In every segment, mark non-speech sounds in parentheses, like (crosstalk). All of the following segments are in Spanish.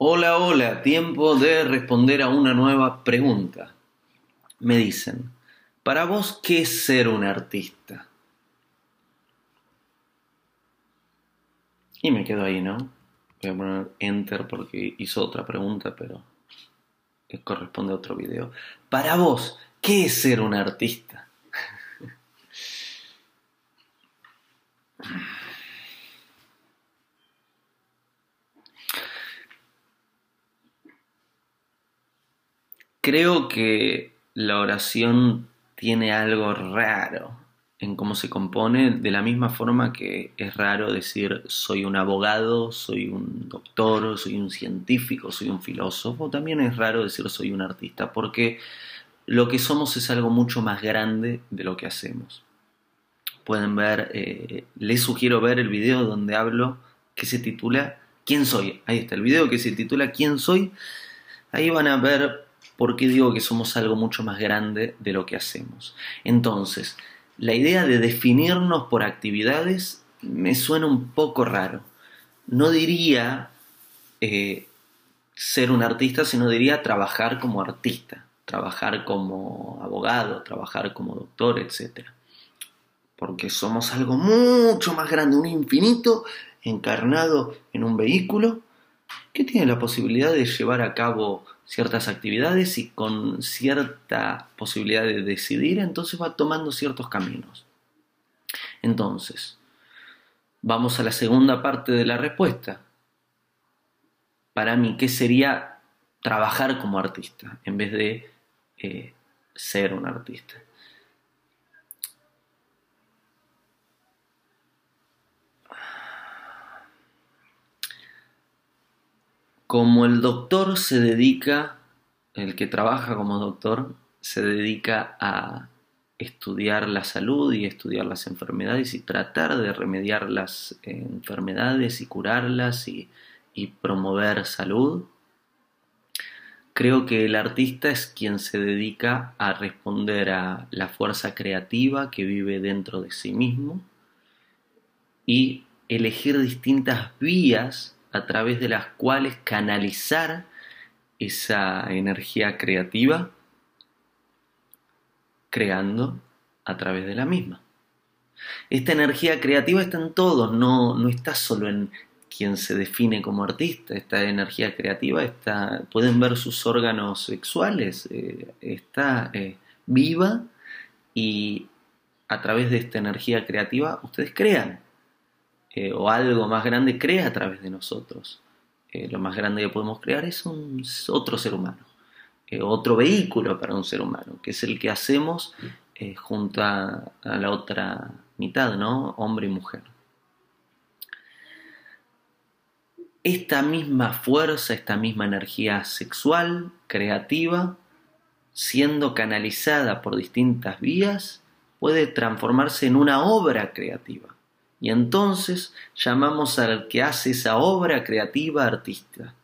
Hola, hola, tiempo de responder a una nueva pregunta. Me dicen, para vos, ¿qué es ser un artista? Y me quedo ahí, ¿no? Voy a poner enter porque hizo otra pregunta, pero corresponde a otro video. Para vos, ¿qué es ser un artista? Creo que la oración tiene algo raro en cómo se compone, de la misma forma que es raro decir soy un abogado, soy un doctor, soy un científico, soy un filósofo, también es raro decir soy un artista, porque lo que somos es algo mucho más grande de lo que hacemos. Pueden ver, eh, les sugiero ver el video donde hablo que se titula ¿Quién soy? Ahí está el video que se titula ¿Quién soy? Ahí van a ver ¿Por qué digo que somos algo mucho más grande de lo que hacemos? Entonces, la idea de definirnos por actividades me suena un poco raro. No diría eh, ser un artista, sino diría trabajar como artista, trabajar como abogado, trabajar como doctor, etc. Porque somos algo mucho más grande, un infinito encarnado en un vehículo que tiene la posibilidad de llevar a cabo ciertas actividades y con cierta posibilidad de decidir, entonces va tomando ciertos caminos. Entonces, vamos a la segunda parte de la respuesta. Para mí, ¿qué sería trabajar como artista en vez de eh, ser un artista? Como el doctor se dedica, el que trabaja como doctor, se dedica a estudiar la salud y estudiar las enfermedades y tratar de remediar las enfermedades y curarlas y, promover salud, creo que el artista es quien se dedica a responder a la fuerza creativa que vive dentro de sí mismo y elegir distintas vías a través de las cuales canalizar esa energía creativa creando a través de la misma. Esta energía creativa está en todos, no, no está solo en quien se define como artista. Esta energía creativa está, pueden ver sus órganos sexuales, eh, está eh, viva y a través de esta energía creativa ustedes crean. Eh, o algo más grande crea a través de nosotros. Eh, lo más grande que podemos crear es otro ser humano, eh, otro vehículo para un ser humano, que es el que hacemos junto a, a, la otra mitad, ¿no? Hombre y mujer. Esta misma fuerza, esta misma energía sexual, creativa, siendo canalizada por distintas vías, puede transformarse en una obra creativa y entonces llamamos al que hace esa obra creativa artista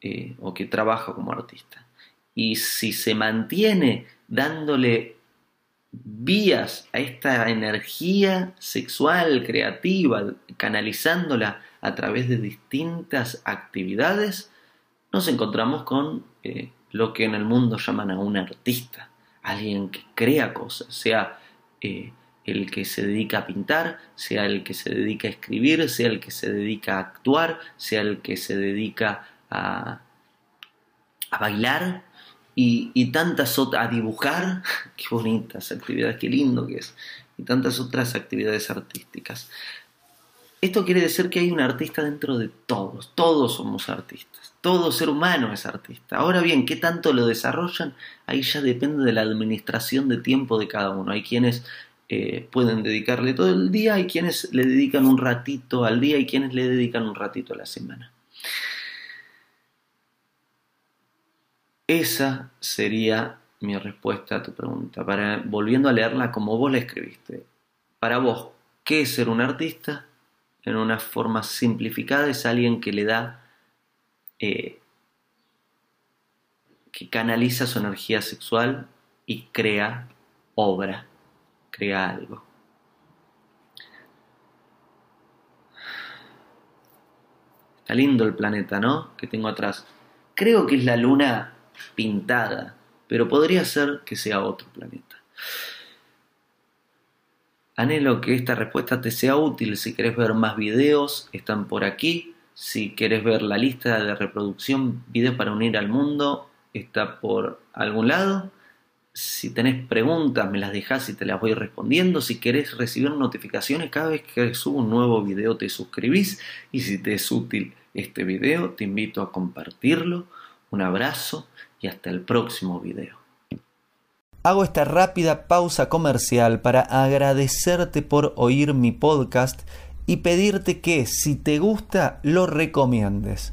eh, o que trabaja como artista. Y si se mantiene dándole vías a esta energía sexual, creativa, canalizándola a través de distintas actividades, nos encontramos con eh, lo que en el mundo llaman a un artista, alguien que crea cosas, sea eh, el que se dedica a pintar, sea el que se dedica a escribir, sea el que se dedica a actuar, sea el que se dedica a, a bailar y, tantas otras, a dibujar, (laughs) qué bonitas actividades, qué lindo que es, y tantas otras actividades artísticas. Esto quiere decir que hay un artista dentro de todos, todos somos artistas, todo ser humano es artista. Ahora bien, ¿qué tanto lo desarrollan? Ahí ya depende de la administración de tiempo de cada uno. Hay quienes eh, pueden dedicarle todo el día, hay quienes le dedican un ratito al día y quienes le dedican un ratito a la semana. Esa sería mi respuesta a tu pregunta. Para, volviendo a leerla como vos la escribiste. Para vos, ¿qué es ser un artista? En una forma simplificada es alguien que le da, eh, que canaliza su energía sexual y crea obra crea algo. Está lindo el planeta, ¿no? Que tengo atrás. Creo que es la luna pintada, pero podría ser que sea otro planeta. Anhelo que esta respuesta te sea útil. Si querés ver más videos, están por aquí. Si querés ver la lista de reproducción, videos para unir al mundo, está por algún lado. Si tenés preguntas, me las dejás y te las voy respondiendo. Si querés recibir notificaciones cada vez que subo un nuevo video, te suscribís. Y si te es útil este video, te invito a compartirlo. Un abrazo y hasta el próximo video. Hago esta rápida pausa comercial para agradecerte por oír mi podcast y pedirte que si te gusta lo recomiendes.